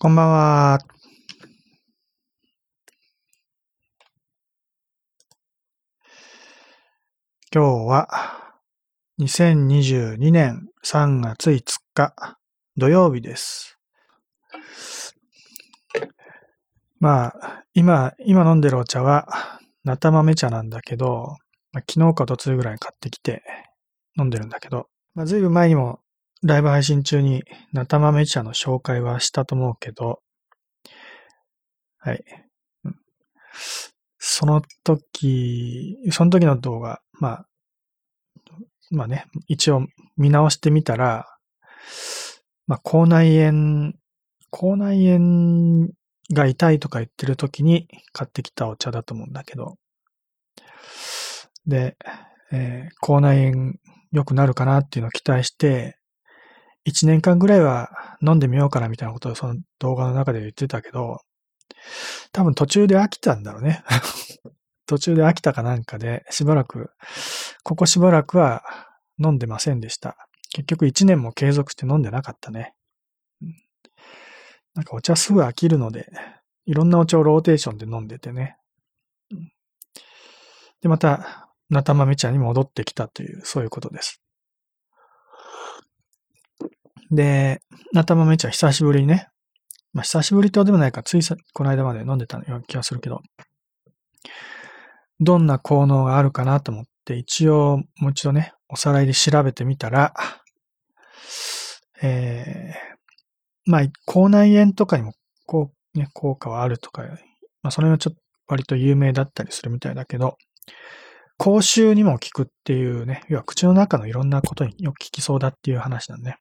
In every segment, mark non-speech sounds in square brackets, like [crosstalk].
こんばんは。今日は2022年3月5日土曜日です。まあ、今、今飲んでるお茶は、なた豆茶なんだけど、まあ、昨日かとついぐらい買ってきて飲んでるんだけど、まあ、ずいぶん前にもライブ配信中になた豆茶の紹介はしたと思うけど、はい。その時、その時の動画、まあ、まあね、一応見直してみたら、まあ、口内炎、口内炎が痛いとか言ってる時に買ってきたお茶だと思うんだけど、で、えー口内炎良くなるかなっていうのを期待して、1年間ぐらいは飲んでみようかなみたいなことをその動画の中で言ってたけど、多分途中で飽きたんだろうね。[laughs] 途中で飽きたかなんかで、しばらく、ここしばらくは飲んでませんでした。結局1年も継続して飲んでなかったね。うんなんかお茶すぐ飽きるので、いろんなお茶をローテーションで飲んでてね。うんで、また、なた豆茶に戻ってきたという、そういうことです。で、なた豆茶久しぶりにね、まあ久しぶりってほどでもないか、ついさ、この間まで飲んでたような気がするけど、どんな効能があるかなと思って、一応もう一度ね、おさらいで調べてみたら、えー、まあ、口内炎とかにもこう、ね、効果はあるとか、まあ、それはちょっと割と有名だったりするみたいだけど、口臭にも効くっていうね、要は口の中のいろんなことによく効きそうだっていう話なんでね。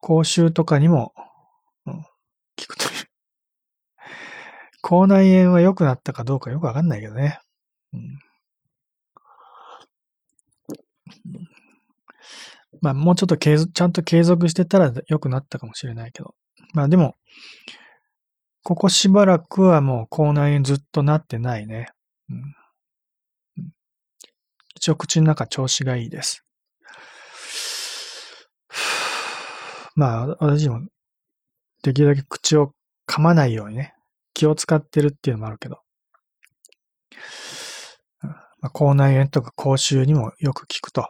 口臭とかにも、うん、効くという。[laughs] 口内炎は良くなったかどうかよくわかんないけどね。うんまあ、もうちょっと継続、ちゃんと継続してたら良くなったかもしれないけど。まあでも、ここしばらくはもう口内炎ずっとなってないね。うんうん一応口の中調子がいいです。まあ、私もできるだけ口を噛まないようにね、気を使ってるっていうのもあるけど。まあ、口内炎とか口臭にもよく効くと。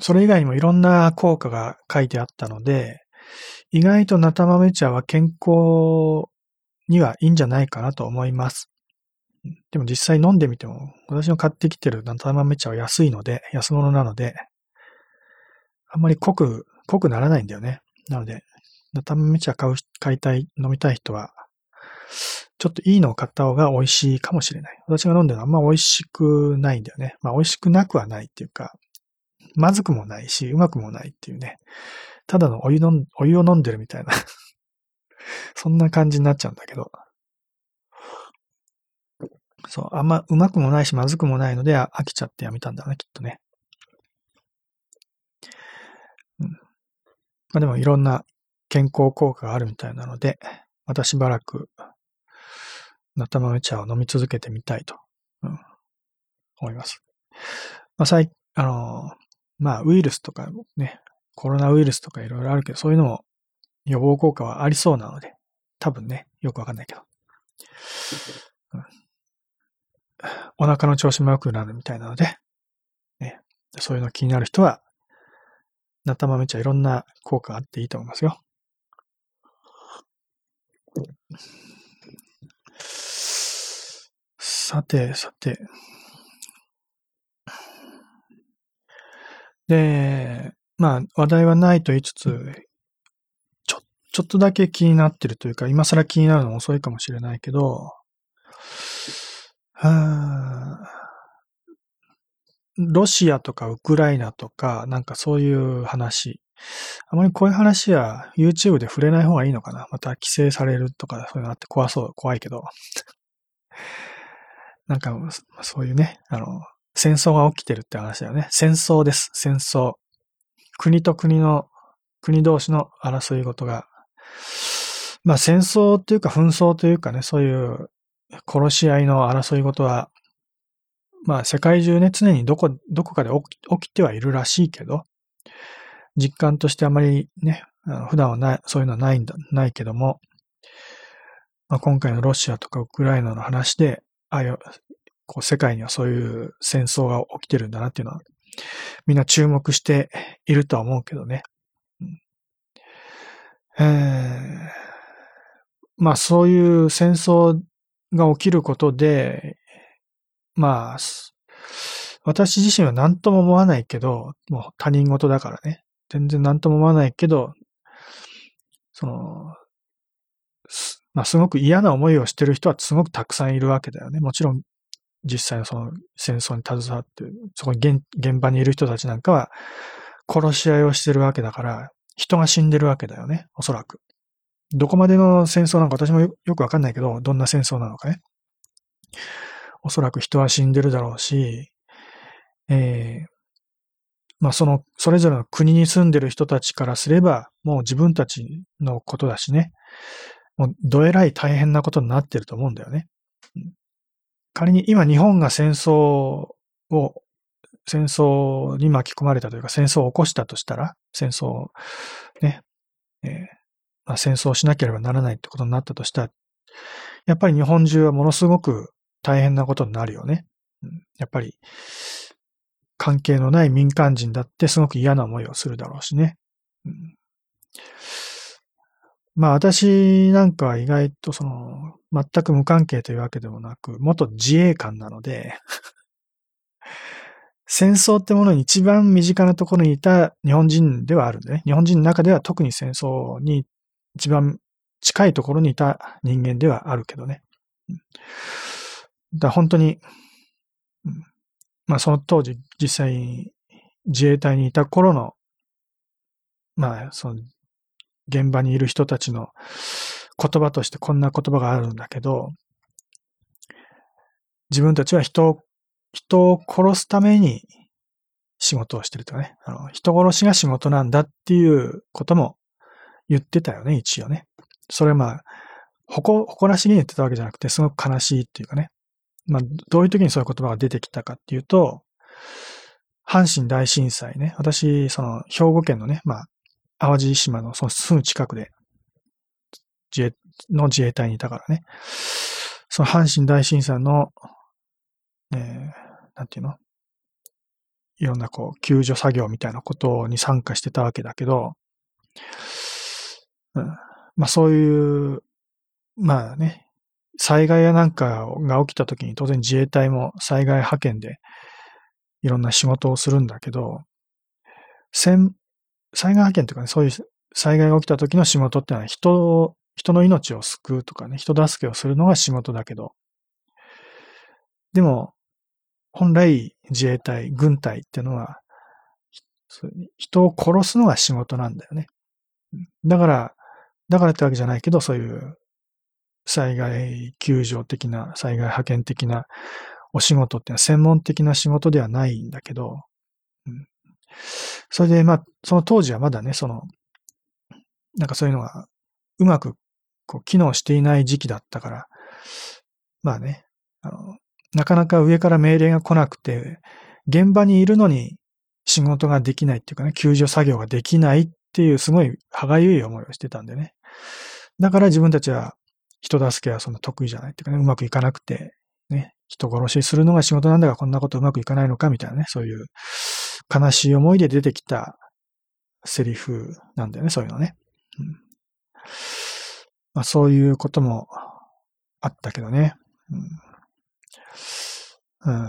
それ以外にもいろんな効果が書いてあったので、意外とナタ豆茶は健康にはいいんじゃないかなと思います。でも実際飲んでみても、私の買ってきてるナタ豆茶は安いので、安物なので、あんまり濃く、濃くならないんだよね。なので、ナタ豆茶買う、買いたい、飲みたい人は、ちょっといいのを買った方が美味しいかもしれない。私が飲んでるのはあんま美味しくないんだよね。まあ美味しくなくはないっていうか、まずくもないし、うまくもないっていうね。ただのお湯飲ん、お湯を飲んでるみたいな。[laughs] そんな感じになっちゃうんだけど。そう、あんまうまくもないし、まずくもないので、飽きちゃってやめたんだね、きっとね。うん。ままあでもいろんな健康効果があるみたいなので、またしばらく、ナタ豆茶を飲み続けてみたいと、うん、思います。まあ、最、あのまあ、ウイルスとかね、コロナウイルスとかいろいろあるけど、そういうのも予防効果はありそうなので、多分ね、よくわかんないけど。うんお腹の調子も良くなるみたいなので、ね、そういうの気になる人は、ナタ豆茶いろんな効果あっていいと思いますよ。さて、さて。で、まあ、話題はないと言いつつ、ちょ、ちょっとだけ気になってるというか、今更気になるの遅いかもしれないけど、はあロシアとかウクライナとか、なんかそういう話。あまりこういう話は YouTube で触れない方がいいのかなまた規制されるとかそういうのあって怖そう、怖いけど。[laughs] なんか、そういうね、あの、戦争が起きてるって話だよね。戦争です、戦争。国と国の、国同士の争い事が。まあ戦争というか紛争というかね、そういう殺し合いの争い事は、まあ世界中ね、常にどこ、どこかで起き起きてはいるらしいけど、実感としてあまりね、普段はない、そういうのはないんだ、ないけども、まあ、今回のロシアとかウクライナの話で、ああいう、こう世界にはそういう戦争が起きてるんだなっていうのは、みんな注目しているとは思うけどね。うん、えー、まあそういう戦争が起きることで、まあ、私自身は何とも思わないけど、もう他人事だからね。全然何とも思わないけど、その、まあすごく嫌な思いをしてる人はすごくたくさんいるわけだよね。もちろん実際のその戦争に携わって、そこに現現場にいる人たちなんかは殺し合いをしてるわけだから、人が死んでるわけだよね。おそらく。どこまでの戦争なんか私もよくわかんないけど、どんな戦争なのかね。おそらく人は死んでるだろうし、えー、まあその、それぞれの国に住んでる人たちからすれば、もう自分たちのことだしね。もう、どえらい大変なことになってると思うんだよね。仮に今日本が戦争を、戦争に巻き込まれたというか、戦争を起こしたとしたら、戦争、ね、えー、まあ、戦争しなければならないってことになったとしたら、やっぱり日本中はものすごく大変なことになるよね。うん、やっぱり、関係のない民間人だってすごく嫌な思いをするだろうしね。うん、まあ私なんかは意外とその、全く無関係というわけでもなく、元自衛官なので [laughs] 戦争ってものに一番身近なところにいた日本人ではあるんでね。日本人の中では特に戦争に一番近いところにいた人間ではあるけどね。うだ本当に、まあその当時実際に自衛隊にいた頃の、まあその現場にいる人たちの言葉としてこんな言葉があるんだけど、自分たちは人を、人を殺すために仕事をしてるとかね。あの、人殺しが仕事なんだっていうことも言ってたよね、一応ね。それはまあ、誇、誇らしげに言ってたわけじゃなくて、すごく悲しいっていうかね。まあ、どういう時にそういう言葉が出てきたかっていうと、阪神大震災ね。私、その、兵庫県のね、まあ、淡路島のそのすぐ近くで、自衛、の自衛隊にいたからね。その阪神大震災の、えー、なんていうの？いろんなこう、救助作業みたいなことに参加してたわけだけど、うん、まあそういう、まあね、災害やなんかが起きた時に当然自衛隊も災害派遣でいろんな仕事をするんだけど、災害派遣というかね、そういう災害が起きた時の仕事ってのは人を、人の命を救うとかね、人助けをするのが仕事だけど、でも、本来自衛隊、軍隊ってのは、人を殺すのが仕事なんだよね。だから、だからってわけじゃないけど、そういう災害救助的な、災害派遣的なお仕事って専門的な仕事ではないんだけど、うん、それで、まあ、その当時はまだね、その、なんかそういうのがうまくこう機能していない時期だったから、まあね、あの、なかなか上から命令が来なくて、現場にいるのに仕事ができないっていうかね、救助作業ができないっていうすごい歯がゆい思いをしてたんでね。だから自分たちは人助けはそんな得意じゃないっていうかね、うまくいかなくて、ね、人殺しするのが仕事なんだがこんなことうまくいかないのかみたいなね、そういう悲しい思いで出てきたセリフなんだよね、そういうのね。うんまあ、そういうこともあったけどね。うん、うん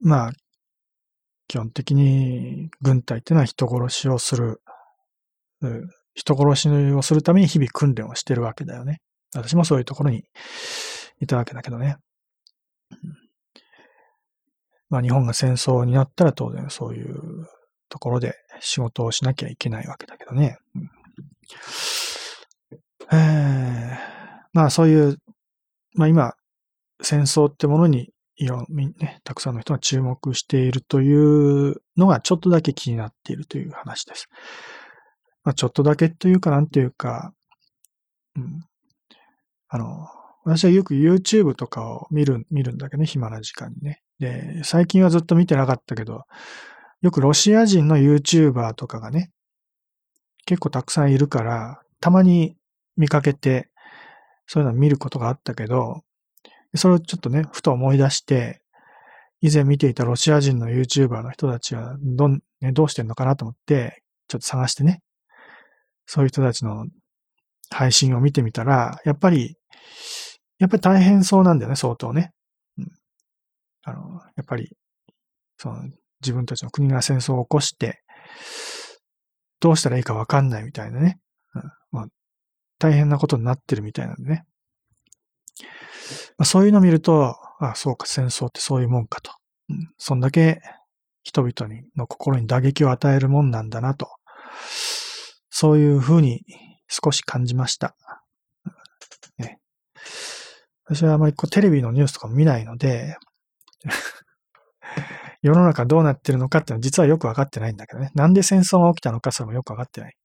まあ、基本的に軍隊っていうのは人殺しをする、人殺しをするために日々訓練をしてるわけだよね。私もそういうところにいたわけだけどね。まあ日本が戦争になったら当然そういうところで仕事をしなきゃいけないわけだけどね。うん、えまあそういう、まあ今、戦争ってものにいろん、ね、たくさんの人が注目しているというのがちょっとだけ気になっているという話です。まあ、ちょっとだけというかなんていうか、うん。あの、私はよく YouTube とかを見る、見るんだけどね、暇な時間にね。で、最近はずっと見てなかったけど、よくロシア人の YouTuber とかがね、結構たくさんいるから、たまに見かけて、そういうのを見ることがあったけど、それをちょっとね、ふと思い出して、以前見ていたロシア人の YouTuber の人たちはどん、ね、どうしてんのかなと思って、ちょっと探してね、そういう人たちの配信を見てみたら、やっぱり、やっぱり大変そうなんだよね、相当ね。うん、あの、やっぱり、その、自分たちの国が戦争を起こして、どうしたらいいかわかんないみたいなね。うんまあ、大変なことになってるみたいなんでね。まあ、そういうのを見ると、あそうか、戦争ってそういうもんかと。うん、そんだけ人々にの心に打撃を与えるもんなんだなと。そういうふうに少し感じました。ね、私はあまりこうテレビのニュースとかも見ないので [laughs] 世の中どうなってるのかっていうのは実はよくわかってないんだけどね。なんで戦争が起きたのかそれもよくわかってない。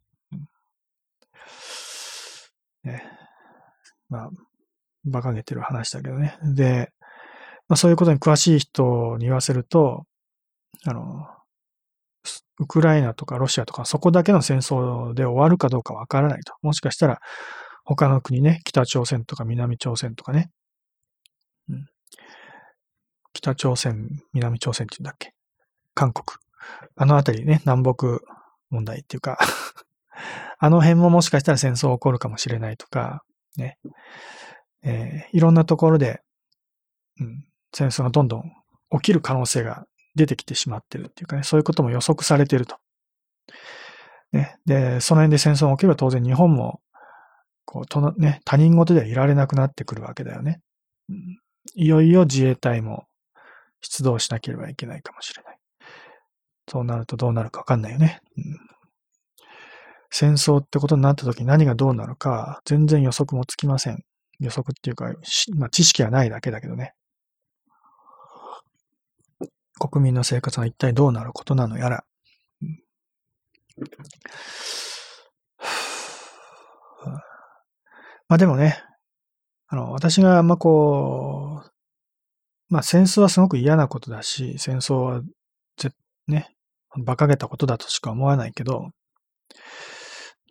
ね、まあ、馬鹿げてる話だけどね。で、まあ、そういうことに詳しい人に言わせると、あの、ウクライナとかロシアとかそこだけの戦争で終わるかどうかわからないと。もしかしたら他の国ね、北朝鮮とか南朝鮮とかね、うん、北朝鮮、南朝鮮って言うんだっけ？韓国。あのあたりね、南北問題っていうか [laughs] あの辺ももしかしたら戦争起こるかもしれないとか、ね。えー、いろんなところで、うん、戦争がどんどん起きる可能性が出てきてしまってるっていうかね、そういうことも予測されてると。ね、で、その辺で戦争が起きれば当然日本も、こう、とね、他人事ではいられなくなってくるわけだよね。いよいよ自衛隊も出動しなければいけないかもしれない。そうなるとどうなるかわかんないよね。うん、戦争ってことになった時何がどうなるか全然予測もつきません。予測っていうか、まあ、知識はないだけだけどね。国民の生活が一体どうなることなのやら。まあでもね、あの、私があんまこう、まあ戦争はすごく嫌なことだし、戦争はぜ、ね、馬鹿げたことだとしか思わないけど、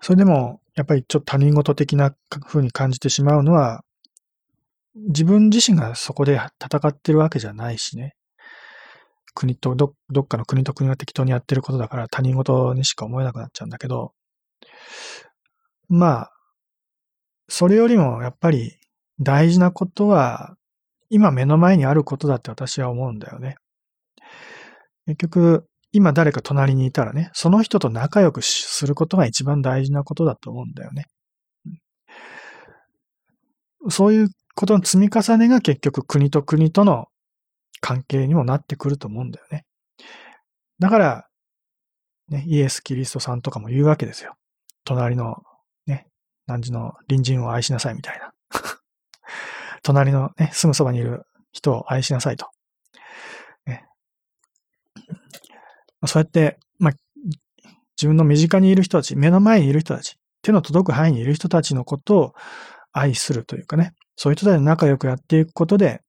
それでも、やっぱりちょっと他人事的な風に感じてしまうのは、自分自身がそこで戦ってるわけじゃないしね。国とど、どっかの国と国が適当にやってることだから他人事にしか思えなくなっちゃうんだけど、まあ、それよりもやっぱり大事なことは、今目の前にあることだって私は思うんだよね。結局、今誰か隣にいたらね、その人と仲良くすることが一番大事なことだと思うんだよね。そういうことの積み重ねが結局国と国との関係にもなってくると思うんだよね。だから、ね、イエス・キリストさんとかも言うわけですよ。隣の、ね、何時の隣人を愛しなさいみたいな。[laughs] 隣のね、すぐそばにいる人を愛しなさいと。ね、そうやって、まあ、自分の身近にいる人たち、目の前にいる人たち、手の届く範囲にいる人たちのことを愛するというかね、そういう人たちと仲良くやっていくことで、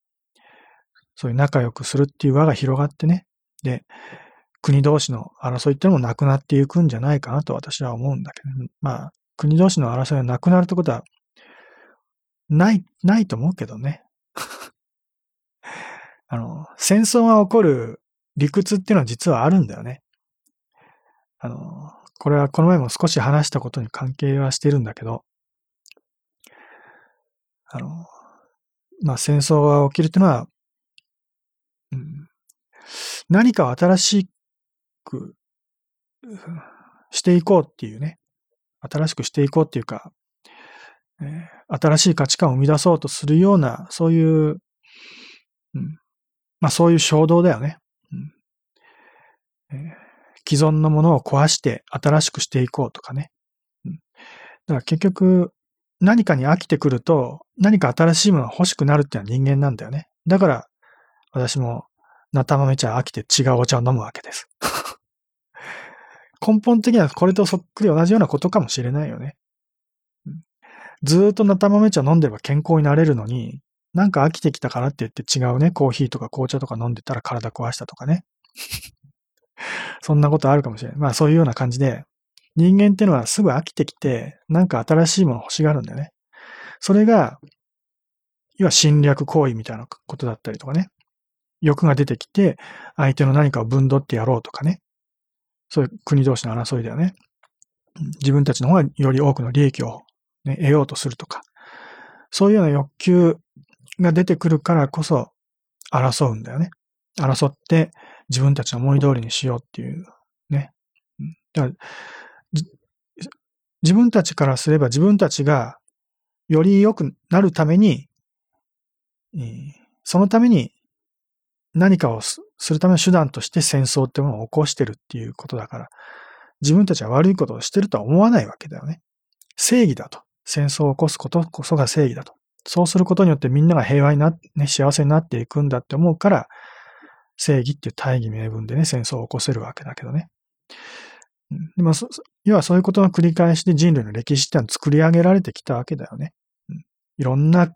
そういう仲良くするっていう輪が広がってね、で、国同士の争いっていうのもなくなっていくんじゃないかなと私は思うんだけど、まあ、国同士の争いがなくなるってことは、ない、ないと思うけどね。[laughs] あの、戦争が起こる理屈っていうのは実はあるんだよね。あの、これはこの前も少し話したことに関係はしてるんだけど、あの、まあ戦争が起きるっていうのは、うん、何か新しくしていこうっていうね、新しくしていこうっていうか、えー、新しい価値観を生み出そうとするような、そういう、うん、まあそういう衝動だよね。うんえー、既存のものを壊して新しくしていこうとかね。うん、だから結局、何かに飽きてくると、何か新しいものが欲しくなるっていうのは人間なんだよね。だから、私も、なたまめ茶飽きて違うお茶を飲むわけです。根本的にはこれとそっくり同じようなことかもしれないよね。ずーっとなたまめ茶飲んでれば健康になれるのに、なんか飽きてきたからって言って違うね、コーヒーとか紅茶とか飲んでたら体壊したとかね。そんなことあるかもしれない。まあそういうような感じで、人間ってのはすぐ飽きてきて、なんか新しいもの欲しがるんだよね。それが、要は侵略行為みたいなことだったりとかね。欲が出てきて、相手の何かを分取ってやろうとかね。そういう国同士の争いだよね。自分たちの方がより多くの利益を、ね、得ようとするとか。そういうような欲求が出てくるからこそ争うんだよね。争って自分たちの思い通りにしようっていうね。だから自分たちからすれば自分たちがより良くなるために、そのために何かをするための手段として戦争ってものを起こしてるっていうことだから、自分たちは悪いことをしてるとは思わないわけだよね。正義だと。戦争を起こすことこそが正義だと。そうすることによってみんなが平和にな、ね、幸せになっていくんだって思うから、正義っていう大義名分でね、戦争を起こせるわけだけどね。でまあ、要はそういうことの繰り返しで人類の歴史ってのは作り上げられてきたわけだよね。いろんな、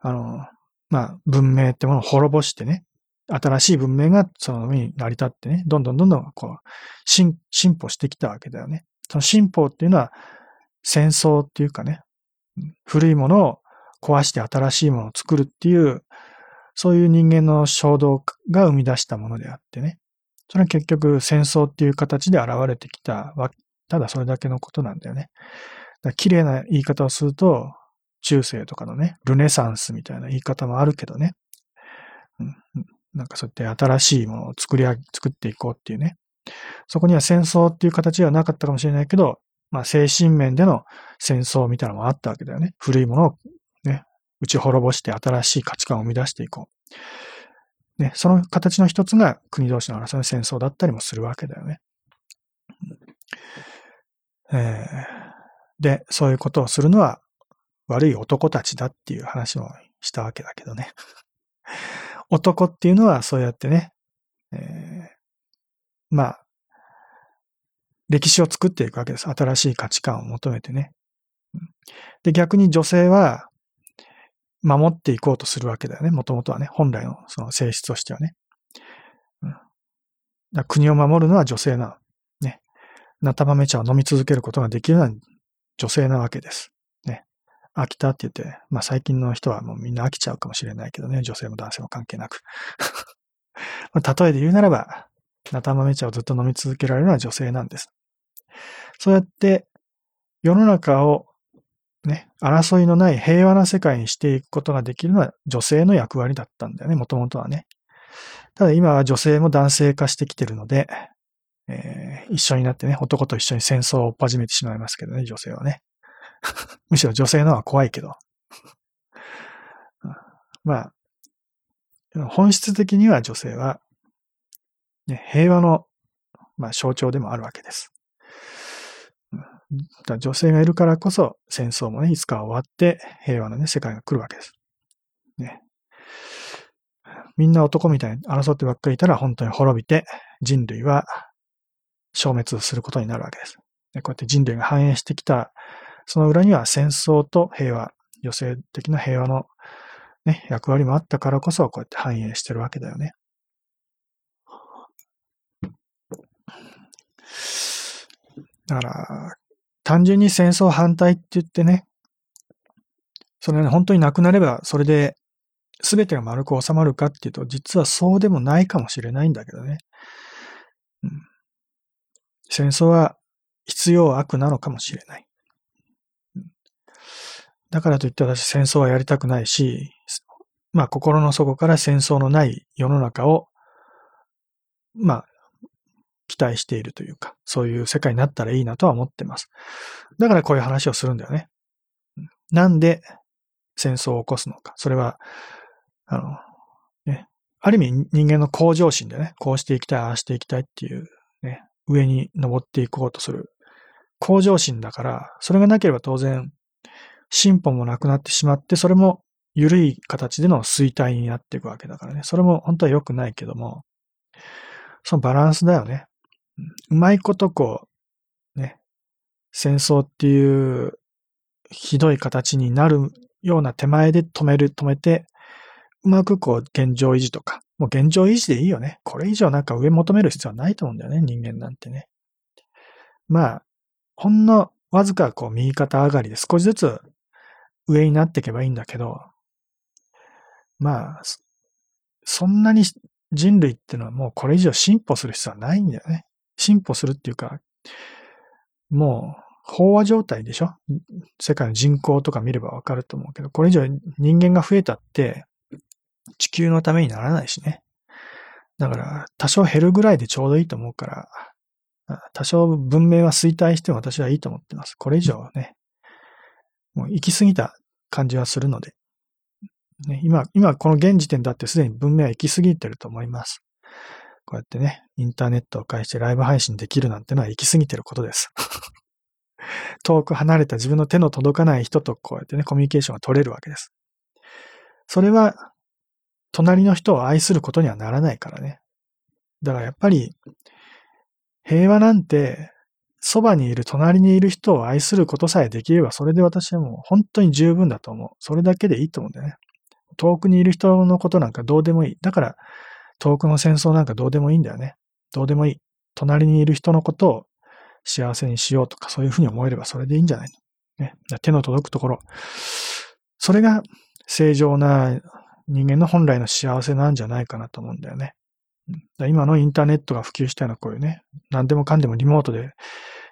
あの、まあ、文明ってものを滅ぼしてね、新しい文明がその上に成り立ってね、どんどんどんどんこう、進、進歩してきたわけだよね。その進歩っていうのは、戦争っていうかね、古いものを壊して新しいものを作るっていう、そういう人間の衝動が生み出したものであってね。それは結局戦争っていう形で現れてきたわけただそれだけのことなんだよね。綺麗な言い方をすると、中世とかのね、ルネサンスみたいな言い方もあるけどね。うん、なんかそうやって新しいものを作り上げ、作っていこうっていうね。そこには戦争っていう形ではなかったかもしれないけど、まあ精神面での戦争みたいなのもあったわけだよね。古いものをね、打ち滅ぼして新しい価値観を生み出していこう。ね、その形の一つが国同士の争いの戦争だったりもするわけだよね。えー、で、そういうことをするのは悪い男たちだっていう話もしたわけだけどね。男っていうのはそうやってね、えー、まあ、歴史を作っていくわけです。新しい価値観を求めてね。で、逆に女性は、守っていこうとするわけだよね。もともとはね。本来のその性質としてはね。うん、国を守るのは女性なの。ね。ナタ豆茶を飲み続けることができるのは女性なわけです。飽きたって言って、まあ最近の人はもうみんな飽きちゃうかもしれないけどね。女性も男性も関係なく。[laughs] 例えで言うならば、ナタ豆茶をずっと飲み続けられるのは女性なんです。そうやって世の中をね、争いのない平和な世界にしていくことができるのは女性の役割だったんだよね、もともとはね。ただ今は女性も男性化してきてるので、えー、一緒になってね、男と一緒に戦争を始めてしまいますけどね、女性はね。[laughs] むしろ女性の方が怖いけど。まあ、本質的には女性は、ね、平和の、まあ、象徴でもあるわけです。だ女性がいるからこそ戦争もね、いつか終わって平和なね、世界が来るわけです。ね。みんな男みたいに争ってばっかりいたら本当に滅びて人類は消滅することになるわけです。でこうやって人類が繁栄してきた、その裏には戦争と平和、女性的な平和のね、役割もあったからこそこうやって繁栄してるわけだよね。だから、単純に戦争反対って言ってね、それね、本当になくなれば、それで全てが丸く収まるかっていうと、実はそうでもないかもしれないんだけどね。うん、戦争は必要悪なのかもしれない。だからといって私戦争はやりたくないし、まあ心の底から戦争のない世の中を、まあ期待しているというか、そういう世界になったらいいなとは思ってます。だからこういう話をするんだよね。なんで戦争を起こすのか。それは、あの、ね、ある意味人間の向上心でね、こうしていきたい、ああしていきたいっていう、ね、上に登っていこうとする向上心だから、それがなければ当然、進歩もなくなってしまって、それも緩い形での衰退になっていくわけだからね。それも本当は良くないけども、そのバランスだよね。うまいことこう、ね、戦争っていうひどい形になるような手前で止める、止めて、うまくこう現状維持とか、もう現状維持でいいよね。これ以上なんか上求める必要はないと思うんだよね、人間なんてね。まあ、ほんのわずかこう右肩上がりで少しずつ上になっていけばいいんだけど、まあ、そんなに人類ってのはもうこれ以上進歩する必要はないんだよね。進歩するっていうか、もう飽和状態でしょ？世界の人口とか見ればわかると思うけど、これ以上人間が増えたって地球のためにならないしね。だから多少減るぐらいでちょうどいいと思うから、多少文明は衰退しても私はいいと思ってます。これ以上ね、もう行き過ぎた感じはするので。ね、今、今この現時点だってすでに文明は行き過ぎてると思います。こうやってね、インターネットを介してライブ配信できるなんてのは行き過ぎてることです。[laughs] 遠く離れた自分の手の届かない人とこうやってね、コミュニケーションが取れるわけです。それは、隣の人を愛することにはならないからね。だからやっぱり、平和なんて、そばにいる、隣にいる人を愛することさえできれば、それで私はもう本当に十分だと思う。それだけでいいと思うんだよね。遠くにいる人のことなんかどうでもいい。だから、遠くの戦争なんかどうでもいいんだよね。どうでもいい。隣にいる人のことを幸せにしようとか、そういうふうに思えればそれでいいんじゃないの、ね、手の届くところ。それが正常な人間の本来の幸せなんじゃないかなと思うんだよね。今のインターネットが普及したようなこういうね、何でもかんでもリモートで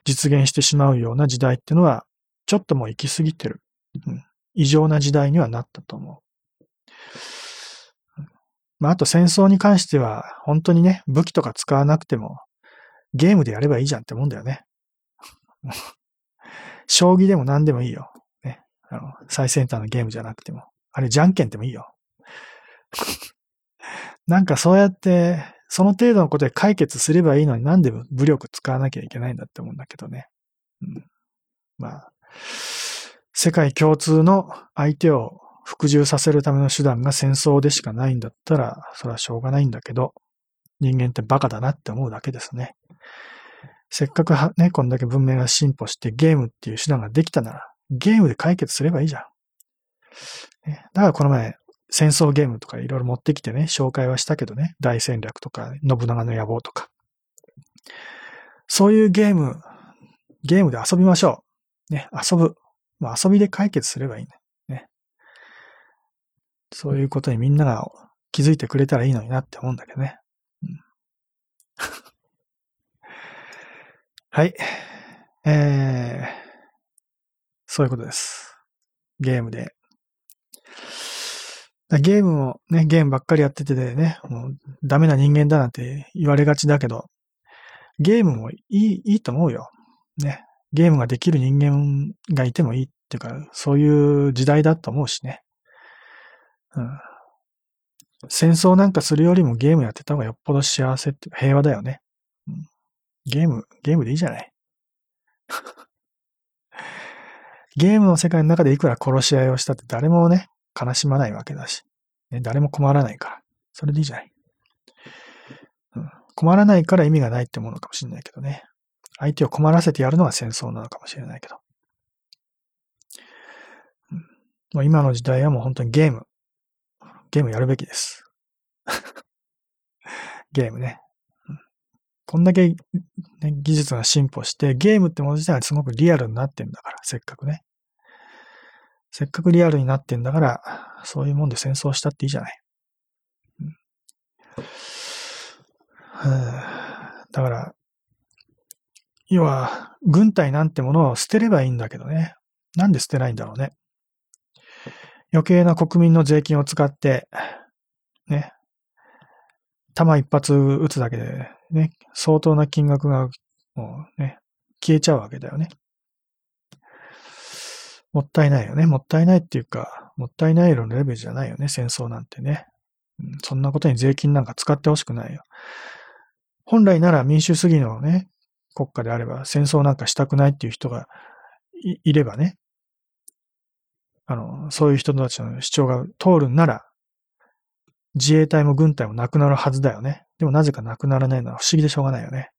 実現してしまうような時代っていうのは、ちょっともう行き過ぎてる。うん、異常な時代にはなったと思う。まあ、あと戦争に関しては、本当にね、武器とか使わなくても、ゲームでやればいいじゃんってもんだよね。[laughs] 将棋でも何でもいいよ。ね。あの、最先端のゲームじゃなくても。あれ、じゃんけんでもいいよ。なんかそうやって、その程度のことで解決すればいいのになんで武力使わなきゃいけないんだって思うんだけどね。うん、まあ、世界共通の相手を服従させるための手段が戦争でしかないんだったら、それはしょうがないんだけど、人間ってバカだなって思うだけですね。せっかくね、こんだけ文明が進歩してゲームっていう手段ができたなら、ゲームで解決すればいいじゃん。ね、だからこの前、戦争ゲームとかいろいろ持ってきてね、紹介はしたけどね、大戦略とか、信長の野望とか。そういうゲーム、ゲームで遊びましょう。ね、遊ぶ。まあ、遊びで解決すればいいね。ねそういうことにみんなが気づいてくれたらいいのになって思うんだけどね。うん、はい。えー、そういうことです。ゲームで。ゲームもね、ゲームばっかりやっててね、もうダメな人間だなんて言われがちだけど、ゲームもいい、いいと思うよ。ね。ゲームができる人間がいてもいいっていうか、そういう時代だと思うしね。うん。戦争なんかするよりもゲームやってた方がよっぽど幸せって、平和だよね。うん、ゲーム、ゲームでいいじゃない。[laughs] ゲームの世界の中でいくら殺し合いをしたって誰もね、悲しまないわけだし、ね、誰も困らないから。それでいいじゃない、うん。困らないから意味がないってものかもしれないけどね。相手を困らせてやるのが戦争なのかもしれないけど。うん、もう今の時代はもう本当にゲーム。ゲームやるべきです。[laughs] ゲームね。こんだけ、ね、技術が進歩して、ゲームってもの自体はすごくリアルになってんだから、せっかくね。せっかくリアルになってんだから、そういうもんで戦争したっていいじゃない。うん、だから、要は、軍隊なんてものを捨てればいいんだけどね。なんで捨てないんだろうね。余計な国民の税金を使って、ね、弾一発撃つだけで、ね、相当な金額が、もうね、消えちゃうわけだよね。もったいないよね。もったいないっていうか、もったいないのレベルじゃないよね、戦争なんてね。うん、そんなことに税金なんか使ってほしくないよ。本来なら民主主義のね、国家であれば戦争なんかしたくないっていう人がいればね、あの、そういう人たちの主張が通るんなら、自衛隊も軍隊もなくなるはずだよね。でもなぜかなくならないのは不思議でしょうがないよね。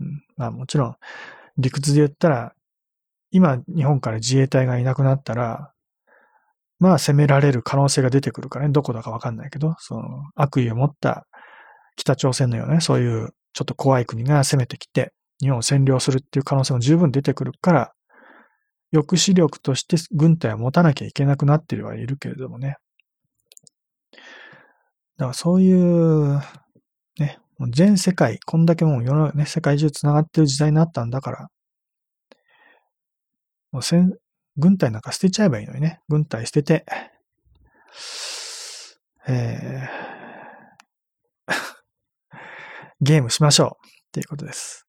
うん、まあもちろん、理屈で言ったら、今日本から自衛隊がいなくなったら、まあ攻められる可能性が出てくるからね、どこだかわかんないけど、その悪意を持った北朝鮮のようなね、そういうちょっと怖い国が攻めてきて、日本を占領するっていう可能性も十分出てくるから、抑止力として軍隊を持たなきゃいけなくなってはいるけれどもね。だからそういう、ね、全世界、こんだけもう世のね、世界中繋がってる時代になったんだから、もう戦、軍隊なんか捨てちゃえばいいのにね。軍隊捨てて、えー、[laughs] ゲームしましょうっていうことです。